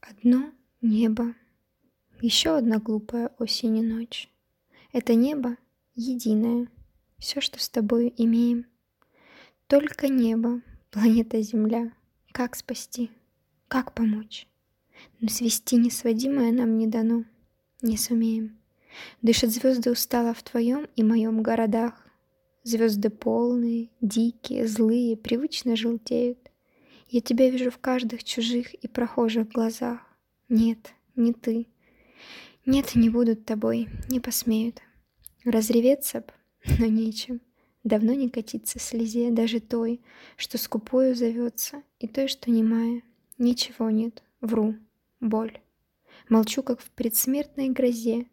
Одно небо, еще одна глупая осень и ночь. Это небо единое, все, что с тобой имеем. Только небо, планета Земля. Как спасти? Как помочь? Но свести несводимое нам не дано, не сумеем. Дышат звезды устало в твоем и моем городах. Звезды полные, дикие, злые, привычно желтеют. Я тебя вижу в каждых чужих и прохожих глазах. Нет, не ты. Нет, не будут тобой, не посмеют. Разреветься б, но нечем. Давно не катиться слезе даже той, что скупою зовется, и той, что немая. Ничего нет, вру, боль. Молчу, как в предсмертной грозе.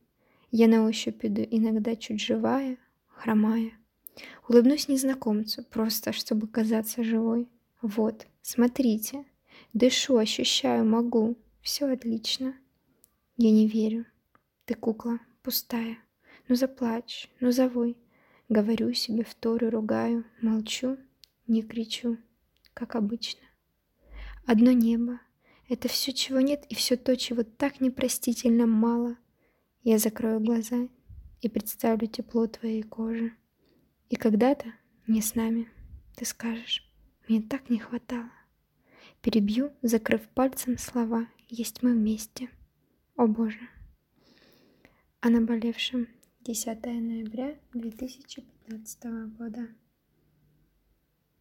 Я на ощупь иду, иногда чуть живая, хромая. Улыбнусь незнакомцу, просто чтобы казаться живой. Вот, смотрите, дышу, ощущаю, могу, все отлично. Я не верю, ты кукла пустая. Ну заплачь, ну завой. Говорю себе вторю, ругаю, молчу, не кричу, как обычно. Одно небо — это все, чего нет, и все то, чего так непростительно мало. Я закрою глаза и представлю тепло твоей кожи. И когда-то не с нами ты скажешь, мне так не хватало. Перебью, закрыв пальцем слова «Есть мы вместе». О Боже! О наболевшем 10 ноября 2015 года.